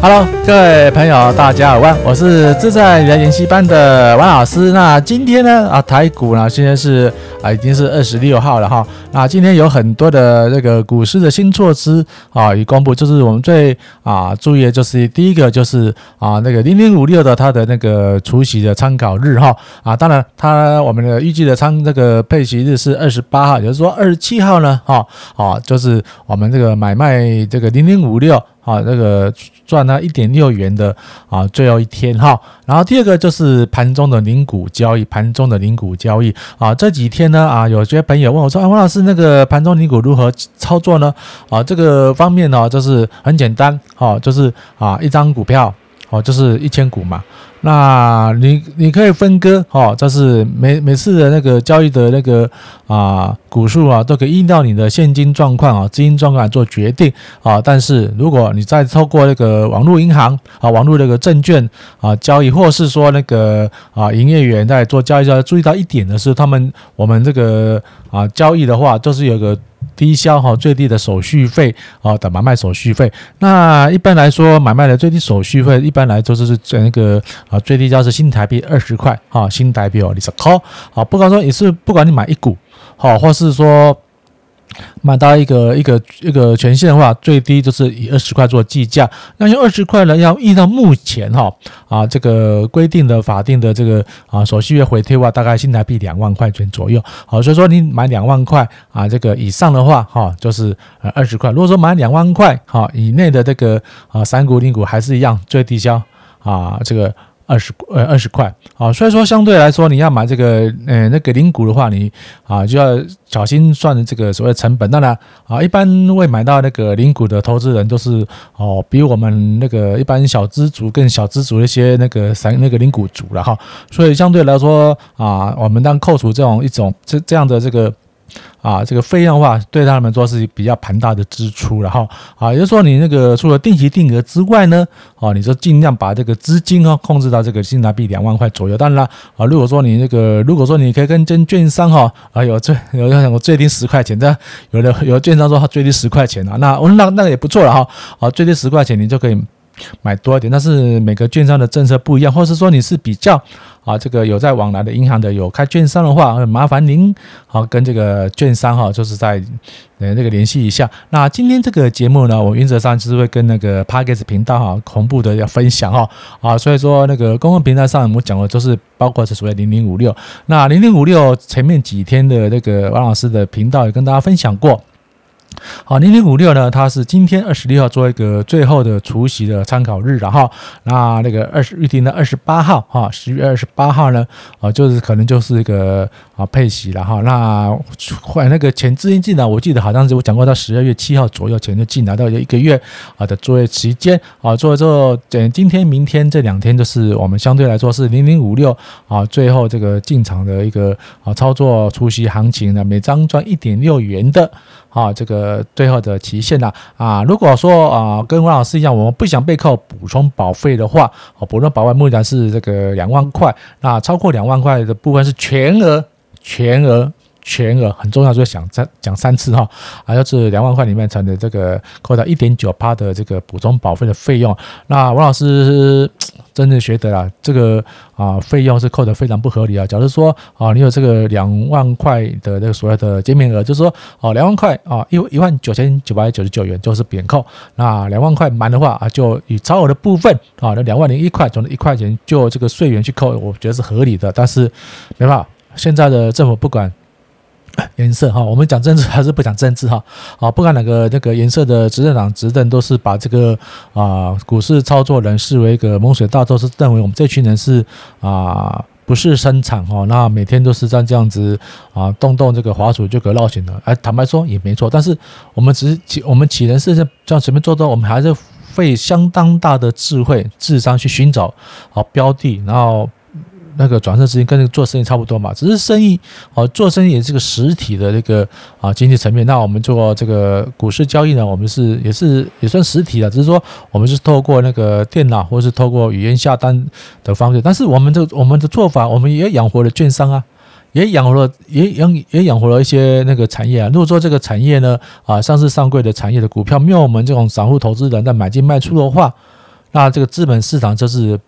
Hello，各位朋友，大家好，我是自在人研习班的王老师。那今天呢，啊，台股呢，现在是啊，已经是二十六号了哈。那今天有很多的这个股市的新措施啊，已公布，就是我们最啊注意的就是第一个就是啊那个零零五六的它的那个除息的参考日哈啊，当然它我们的预计的参这个配息日是二十八号，也就是说二十七号呢，哈啊，就是我们这个买卖这个零零五六。啊，那个赚了一点六元的啊，最后一天哈。然后第二个就是盘中的零股交易，盘中的零股交易啊，这几天那啊，有些朋友问我说，啊，王老师，那个盘中零股如何操作呢？啊，这个方面呢，就是很简单，哈，就是啊，一张股票，哦，就是一千股嘛。那你你可以分割哦，就是每每次的那个交易的那个啊股数啊，都可以依照你的现金状况啊、资金状况来做决定啊。但是如果你再透过那个网络银行啊、网络那个证券啊交易，或是说那个啊营业员在做交易，要注意到一点的是，他们我们这个啊交易的话，就是有个。低消哈，最低的手续费啊的买卖手续费。那一般来说，买卖的最低手续费，一般来说就是那个啊最低价是新台币二十块啊，新台币哦，你说好啊，不管说也是不管你买一股好，或是说。买到一个一个一个权限的话，最低就是以二十块做计价。那用二十块呢，要依照目前哈啊这个规定的法定的这个啊手续费回贴的话，大概新台币两万块钱左右。好，所以说你买两万块啊这个以上的话哈，就是呃二十块。如果说买两万块哈以内的这个啊三股零股还是一样最低消啊这个。二十呃二十块啊，所以说相对来说，你要买这个呃那个零股的话，你啊就要小心算这个所谓成本。当然啊，一般会买到那个零股的投资人都是哦，比我们那个一般小资族更小资族一些那个散那个零股族了哈。所以相对来说啊，我们当扣除这种一种这这样的这个。啊，这个费用的话，对他们说是比较庞大的支出，然后啊，也就是说你那个除了定期定额之外呢，啊，你就尽量把这个资金哦控制到这个新台币两万块左右。当然了，啊，如果说你那个，如果说你可以跟跟券商哈，啊，有最有有最低十块钱的，有的有的券商说他最低十块钱啊，那那那个也不错了哈，啊，最低十块钱你就可以。买多一点，但是每个券商的政策不一样，或是说你是比较啊，这个有在往来的银行的有开券商的话，麻烦您好跟这个券商哈，就是在呃那个联系一下。那今天这个节目呢，我原则上就是会跟那个 Podcast 频道哈同步的要分享哈啊，所以说那个公共平台上我们讲的都是包括是所谓零零五六，那零零五六前面几天的那个王老师的频道也跟大家分享过。好，零零五六呢，它是今天二十六号做一个最后的除夕的参考日，然后那那个二十预定的二十八号哈，十月二十八号呢，啊，就是可能就是一个啊配息了哈。那换那个钱资金进来，我记得好像是我讲过，到十二月七号左右钱就进来，到一个月啊的作业期间啊，做之后等今天明天这两天就是我们相对来说是零零五六啊最后这个进场的一个啊操作除夕行情呢，每张赚一点六元的。啊，这个最后的期限呢？啊，如果说啊，跟王老师一样，我们不想被扣补充保费的话，哦，补充保费目前是这个两万块，那超过两万块的部分是全额，全额。全额很重要，就想再讲三次哈，啊，就是两万块里面才能这个扣掉一点九八的这个补充保费的费用。那王老师真的觉得啦，这个啊费用是扣得非常不合理啊。假如说啊，你有这个两万块的那个所谓的减免额，就是说哦，两万块啊一一万九千九百九十九元就是免扣。那两万块满的话啊，就以超额的部分啊，那两万零一块总的一块钱就这个税源去扣，我觉得是合理的。但是没办法，现在的政府不管。颜色哈，我们讲政治还是不讲政治哈？啊，不管哪个那个颜色的执政党执政，都是把这个啊股市操作人视为一个蒙水大盗，是认为我们这群人是啊不是生产哈，那每天都是在这样子啊动动这个滑鼠就可绕行的。哎，坦白说也没错，但是我们只是起我们起人是这样随便做做，我们还是费相当大的智慧智商去寻找好标的，然后。那个转身资金跟那个做生意差不多嘛，只是生意哦，做生意也是个实体的那个啊经济层面。那我们做这个股市交易呢，我们是也是也算实体的，只是说我们是透过那个电脑或是透过语音下单的方式。但是我们的我们的做法，我们也养活了券商啊，也养活了，也养也养活了一些那个产业啊。如果说这个产业呢，啊，上市上柜的产业的股票没有我们这种散户投资人在买进卖出的话，那这个资本市场就是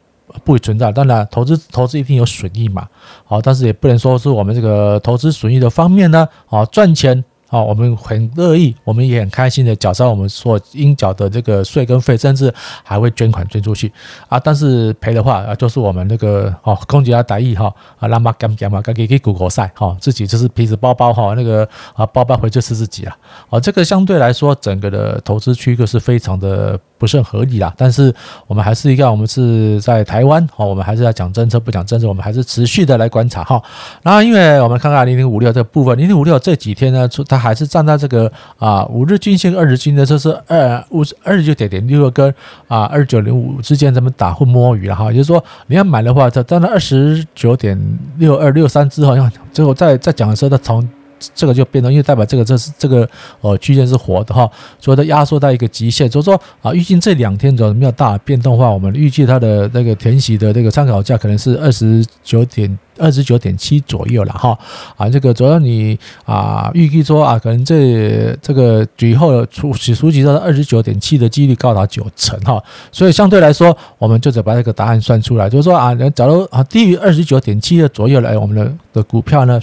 不存在。当然，投资投资一定有损益嘛，好，但是也不能说是我们这个投资损益的方面呢，啊，赚钱。啊，我们很乐意，我们也很开心的缴上我们所应缴的这个税跟费，甚至还会捐款捐出去啊。但是赔的话啊，就是我们那个哦，公家大意哈啊，拉妈干干嘛，给给股国赛哈，自己就是皮子包包哈，那个啊包包回去吃自己了。啊，这个相对来说，整个的投资区隔是非常的。不是很合理啦，但是我们还是一个，我们是在台湾，好，我们还是要讲政策，不讲政治，我们还是持续的来观察哈。然后，因为我们看看零零五六这个部分，零零五六这几天呢，它还是站在这个啊五日均线、二十均线，这是二五二九点点六跟啊二九零五之间这么打混摸鱼了哈。也就是说，你要买的话，它站在二十九点六二六三之后，要最后再再讲的时候，它从。这个就变成，因为代表这个这是这个呃区间是活的哈，所以它压缩到一个极限，就是说啊，预计这两天左右没有大变动的话，我们预计它的那个填息的这个参考价可能是二十九点二十九点七左右了哈啊，这个主要你啊预计说啊，可能这这个以后出起初级到二十九点七的几率高达九成哈，所以相对来说，我们就得把这个答案算出来，就是说啊，假如啊低于二十九点七的左右来，我们的的股票呢。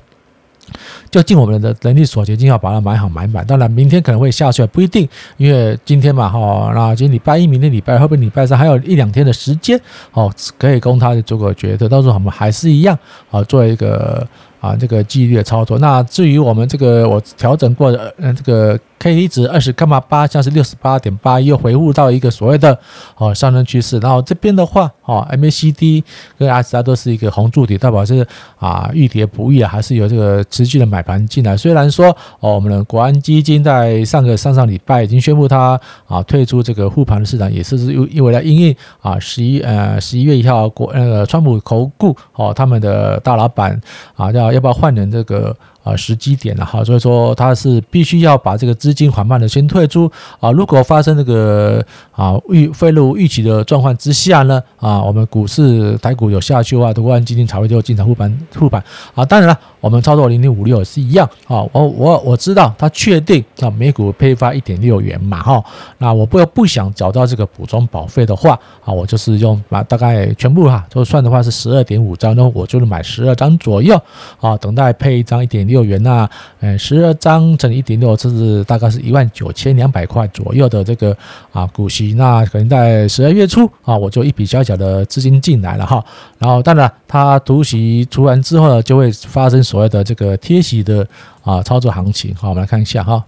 就尽我们的能力所及，尽量把它买好买满。当然，明天可能会下去，不一定，因为今天嘛，哈，那今天礼拜一，明天礼拜二，后边礼拜三还有一两天的时间，哦，可以供他做个决策。到时候我们还是一样，啊，做一个。啊，这个纪律的操作。那至于我们这个我调整过的，呃，这个 K D 值二十伽马八，像是六十八点八，又回复到一个所谓的哦上升趋势。然后这边的话，哦 M A C D 跟 S R 都是一个红柱体，代表是啊遇跌不遇啊，还是有这个持续的买盘进来。虽然说哦，我们的国安基金在上个上上礼拜已经宣布它啊退出这个护盘的市场，也是因因为来因应啊十一呃十一月一号国那个川普投顾哦他们的大老板啊叫。要不要换点这个？啊，时机点了哈，所以说它是必须要把这个资金缓慢的先退出啊。如果发生这个啊预非如预期的状况之下呢，啊，我们股市台股有下去的话，国安基金才会就进场护盘护盘啊。当然了，我们操作零零五六也是一样啊。我我我知道它确定啊，每股配发一点六元嘛哈。那我不要不想找到这个补充保费的话啊，我就是用把大概全部哈，就算的话是十二点五张，那我就是买十二张左右啊，等待配一张一点。六元那，呃，十二张乘一点六，这是大概是一万九千两百块左右的这个啊股息。那可能在十二月初啊，我就一笔小小的资金进来了哈。然后当然，它除息除完之后呢，就会发生所谓的这个贴息的啊操作行情。好，我们来看一下哈，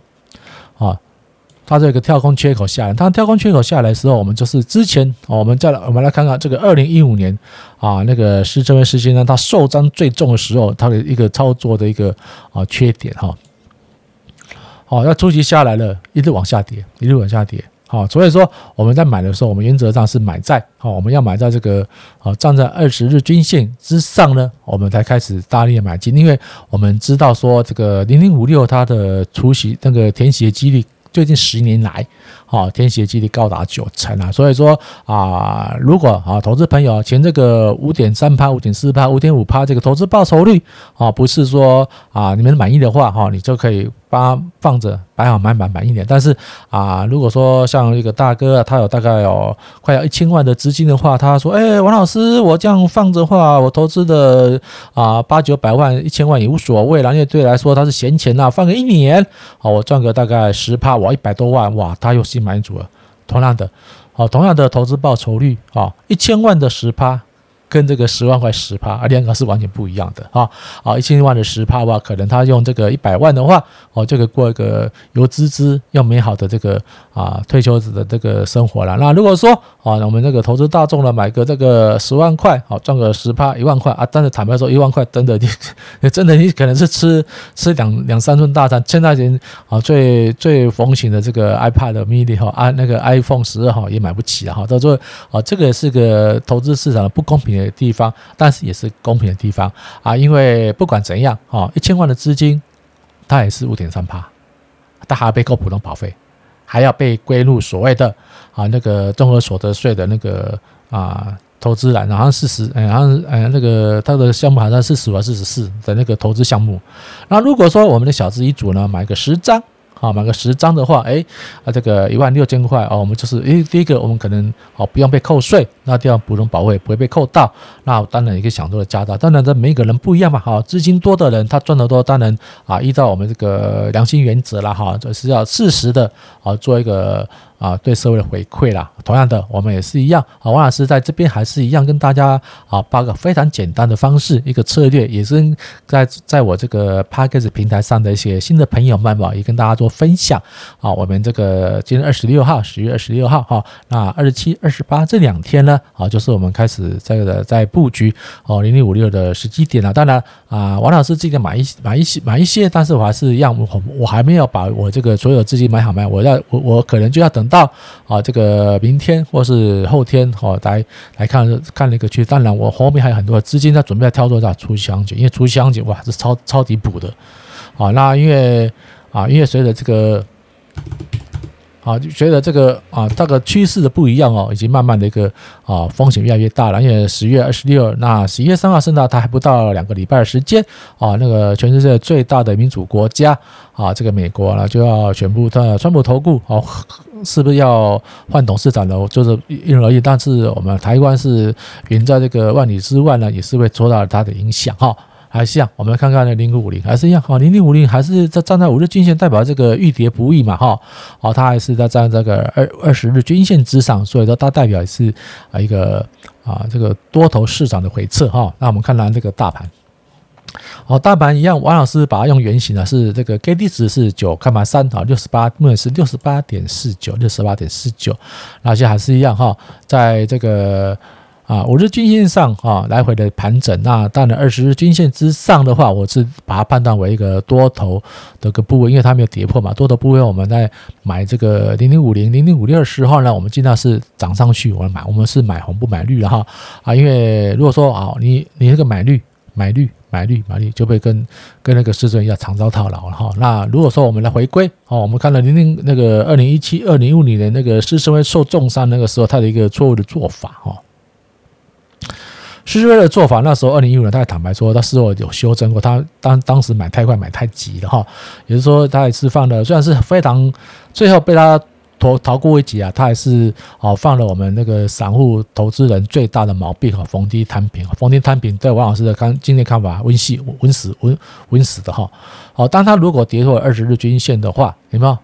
好。它这个跳空缺口下来，它跳空缺口下来的时候，我们就是之前，我们再来，我们来看看这个二零一五年啊，那个是这位师兄呢，他受伤最重的时候，他的一个操作的一个啊缺点哈。好，那初期下来了，一直往下跌，一直往下跌。好，所以说我们在买的时候，我们原则上是买在好，我们要买在这个啊站在二十日均线之上呢，我们才开始大力的买进，因为我们知道说这个零零五六它的除息那个填息的几率。最近十年来，啊，天蝎几率高达九成啊，所以说啊，如果啊，投资朋友前这个五点三趴、五点四趴、五点五趴这个投资报酬率啊，不是说啊你们满意的话哈，你就可以。把放着摆好买满满一点，但是啊，如果说像一个大哥，他有大概有快要一千万的资金的话，他说：“哎，王老师，我这样放着话，我投资的啊八九百万、一千万也无所谓了，因为对来说他是闲钱呐，放个一年，好，我赚个大概十趴，我一百多万，哇，他又心满意足了。同样的，好，同样的投资报酬率啊，一千万的十趴。”跟这个十万块十趴啊，两个是完全不一样的啊！啊，一千万的十趴吧，可能他用这个一百万的话，哦，这个过一个有滋滋又美好的这个啊退休子的这个生活了。那如果说啊，我们这个投资大众呢，买个这个十万块，好赚个十趴一万块啊，但是坦白说，一万块真的你 真的你可能是吃吃两两三顿大餐。现在人啊最最风行的这个 iPad mini 哈，啊那个 iPhone 十二哈也买不起了哈。到时候啊，这个是个投资市场的不公平的。地方，但是也是公平的地方啊，因为不管怎样，哈，一千万的资金，它也是五点三趴，它还要被扣普通保费，还要被归入所谓的啊那个综合所得税的那个啊投资栏，好像四十，哎，好像哎那个他的项目好像四十五还是四十四的那个投资项目。那如果说我们的小资一组呢，买个十张。啊，买个十张的话，哎，啊，这个一万六千块哦，我们就是，诶，第一个我们可能哦不用被扣税，那第二补充保费不会被扣到，那当然一个享受的加大，当然这每个人不一样嘛，哈，资金多的人他赚得多，当然啊，依照我们这个良心原则啦，哈，就是要适时的啊做一个。啊，对社会的回馈啦，同样的，我们也是一样啊。王老师在这边还是一样跟大家啊，八个非常简单的方式，一个策略，也是在在我这个 Podcast 平台上的一些新的朋友们嘛，也跟大家做分享啊。我们这个今天二十六号，十月二十六号哈，那二十七、二十八这两天呢，啊，就是我们开始这个在布局哦，零零五六的时机点了。当然啊，王老师自己买一些买一些买一些，但是我还是一样，我我还没有把我这个所有资金买好卖，我要我我可能就要等。到啊，这个明天或是后天哦，来来看看那个区。当然，我后面还有很多资金在准备在操作，在除息行情，因为除息行情哇是超超级补的啊。那因为啊，因为随着这个。啊，就觉得这个啊，这个趋势的不一样哦，已经慢慢的一个啊风险越来越大了。因为十月二十六，那十一月三号圣诞，它还不到两个礼拜的时间啊，那个全世界最大的民主国家啊，这个美国呢就要宣布它川普投顾哦，是不是要换董事长了？就是因人而异，但是我们台湾是远在这个万里之外呢，也是会受到它的影响哈。还是一样，我们来看看那零零五零，还是一样哈，零零五零还是在站在五日均线，代表这个遇跌不易嘛哈，哦，它还是在站这个二二十日均线之上，所以说它代表是啊一个啊这个多头市场的回撤哈。那我们看看这个大盘，哦，大盘一样，王老师把它用圆形的，是这个 K D 值是九看三啊，六十八，目前是六十八点四九，六十八点四九，那些还是一样哈，在这个。啊，五日均线上啊，来回的盘整。那当然，二十日均线之上的话，我是把它判断为一个多头的个部位，因为它没有跌破嘛。多头部位，我们在买这个零零五零、零零五六的时候呢，我们尽量是涨上去，我们买，我们是买红不买绿的哈。啊，因为如果说啊，你你那个买绿、买绿、买绿、买绿，就会跟跟那个市场一样长招套牢了哈。那如果说我们来回归哦，我们看了零零那个二零一七、二零一五年的那个施升辉受重伤那个时候，它的一个错误的做法哈。施升辉的做法，那时候二零一五年，他也坦白说，他事后有修正过，他当当时买太快，买太急了哈。也就是说，他也是犯了，虽然是非常最后被他逃逃过一劫啊，他还是哦犯了我们那个散户投资人最大的毛病啊，逢低摊平，逢低摊平。对王老师的看今天看法，温系温死温温死的哈。好，当他如果跌破二十日均线的话，有没有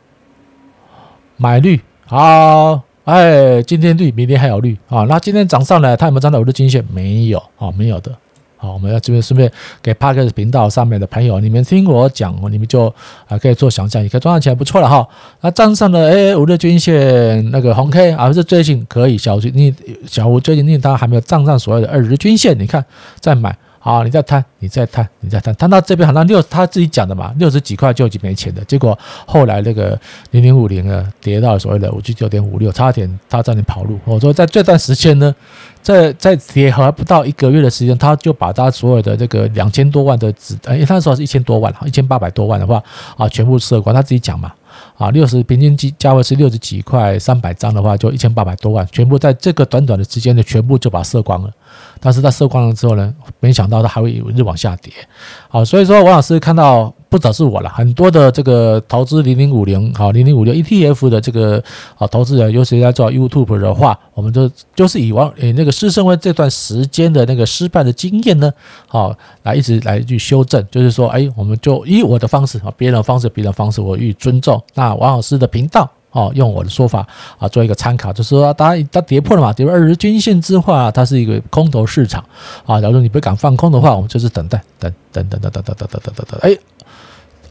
买绿？好。哎，今天绿，明天还有绿啊！那今天涨上来，它有没有站到五日均线？没有啊，没有的。好，我们要这边顺便给 Podcast 频道上面的朋友，你们听我讲，你们就啊可以做想象，也可以赚到钱，不错了哈。那站上了哎五日均线那个红 K 啊，是最近可以小最你小吴最近因为它还没有站上所谓的二十日均线，你看再买。好，你再贪，你再贪，你再贪，贪到这边好像六，他自己讲的嘛，六十几块就已经没钱了。结果后来那个零零五零呢，跌到所谓的五十九点五六，差点他差点跑路。我说在这段时间呢，在在跌还不到一个月的时间，他就把他所有的这个两千多万的资，哎，他那时候是一千多万，一千八百多万的话啊，全部撤光。他自己讲嘛，啊，六十平均价位是六十几块，三百张的话就一千八百多万，全部在这个短短的时间内全部就把射光了。但是它射光了之后呢，没想到它还会有日往下跌，好，所以说王老师看到不只是我了，很多的这个投资零零五零好零零五六 ETF 的这个啊投资人，尤其在做 YouTube 的话，我们就就是以往诶那个师生会这段时间的那个失败的经验呢，好来一直来去修正，就是说，哎，我们就以我的方式啊，别人的方式，别人的方式，我予以尊重。那王老师的频道。哦，用我的说法啊，做一个参考，就是说，它它跌破了嘛，跌破二十均线之后啊，它是一个空头市场啊。假如你不敢放空的话，我们就是等待，等等等等等等等等等等等，哎，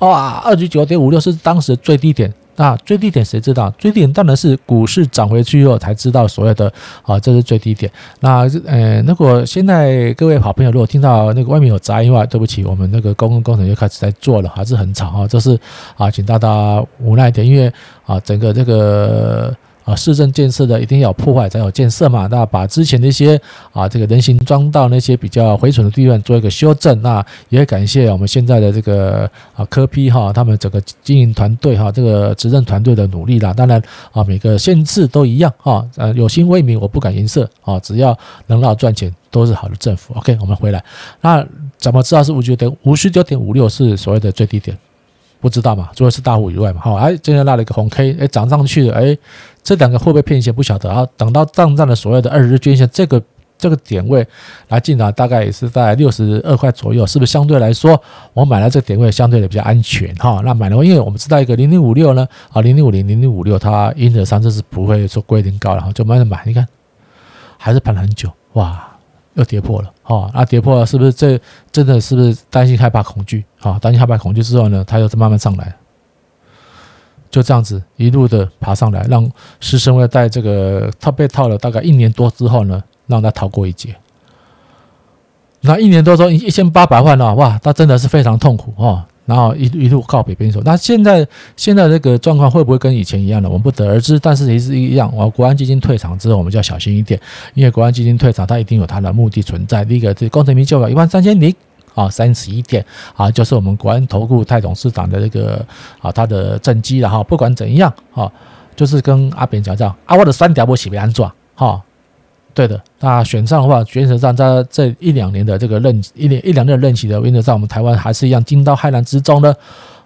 哇，二十九点五六是当时最低点。那最低点谁知道？最低点当然是股市涨回去以后才知道所有的啊，这是最低点。那呃，如果现在各位好朋友如果听到那个外面有杂音的话，对不起，我们那个公共工程又开始在做了，还是很吵啊。这是啊，请大家无奈一点，因为啊，整个这个啊，市政建设的一定要破坏才有建设嘛。那把之前的一些啊这个人行装道那些比较毁损的地方做一个修正。那也感谢我们现在的这个啊柯 P 哈，他们整个经营团队哈，这个执政团队的努力啦。当然啊，每个县市都一样哈，呃，有心为民，我不敢颜色啊，只要能让赚钱都是好的政府。OK，我们回来，那怎么知道是五九点五十九点五六是所谓的最低点？不知道嘛？除了是大户以外嘛，好，哎，今天拉了一个红 K，哎，涨上去了，哎，这两个会不会骗线？不晓得啊。等到站上的所谓的二十日均线这个这个点位来进场，大概也是在六十二块左右，是不是相对来说，我买了这个点位相对的比较安全哈？那买的话，因为我们知道一个零零五六呢，啊，零零五零零零五六，它因此上次是不会说归零高了，就慢慢买，你看还是盘了很久，哇。又跌破了，哈，那跌破了，是不是这真的是不是担心害怕恐惧？哈，担心害怕恐惧之后呢，它又是慢慢上来，就这样子一路的爬上来，让师生会在这个他被套了大概一年多之后呢，让他逃过一劫。那一年多之后一千八百万啊，哇，他真的是非常痛苦啊。然后一一路告别边手，那现在现在这个状况会不会跟以前一样呢？我们不得而知。但是也是一样，我国安基金退场之后，我们就要小心一点，因为国安基金退场，它一定有它的目的存在。第一个，这工程名就有一万三千零啊三十一点啊，就是我们国安投顾蔡董事长的这个啊他的政绩了哈。不管怎样啊，就是跟阿扁讲讲啊，我的三条我起被安装哈。对的，那选上的话，原则上在这一两年的这个任一年一两年的任期的原则上，我们台湾还是一样惊涛骇浪之中呢，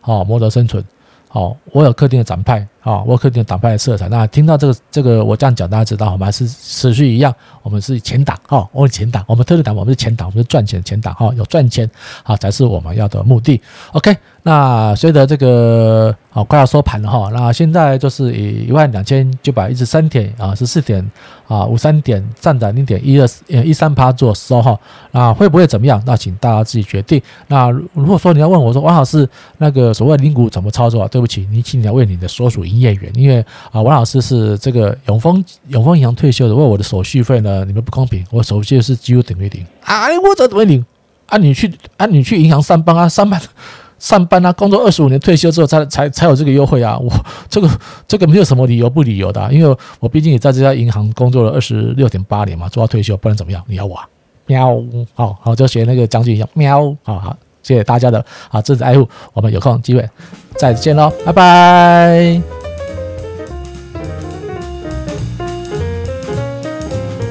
好谋得生存。好，我有特定的展派，好，沃克的党派的色彩。那听到这个这个我这样讲，大家知道，我们还是持续一样，我们是前党，哈，我们前党，我们特定党，我们是前党，我们是赚钱前党，哈，有赚钱，好才是我们要的目的。OK，那随着这个。好，快要收盘了哈。那现在就是以一万两千九百一十三点啊，十四点啊，五三点，站在零点一二呃一三趴做收哈。那会不会怎么样？那请大家自己决定。那如果说你要问我说，王老师那个所谓零股怎么操作？对不起，你请你要为你的所属营业员，因为啊，王老师是这个永丰永丰银行退休的，问我的手续费呢，你们不公平，我手续费是几乎等于零啊，我怎么零啊？你去啊，你去银行上班啊，上班。上班啊，工作二十五年，退休之后才才才有这个优惠啊！我这个这个没有什么理由不理由的啊，因为我毕竟也在这家银行工作了二十六点八年嘛，做到退休，不然怎么样？你要我啊？喵，好好就学那个将军一样，喵，好好，谢谢大家的啊支持爱护，我们有空机会再见喽，拜拜。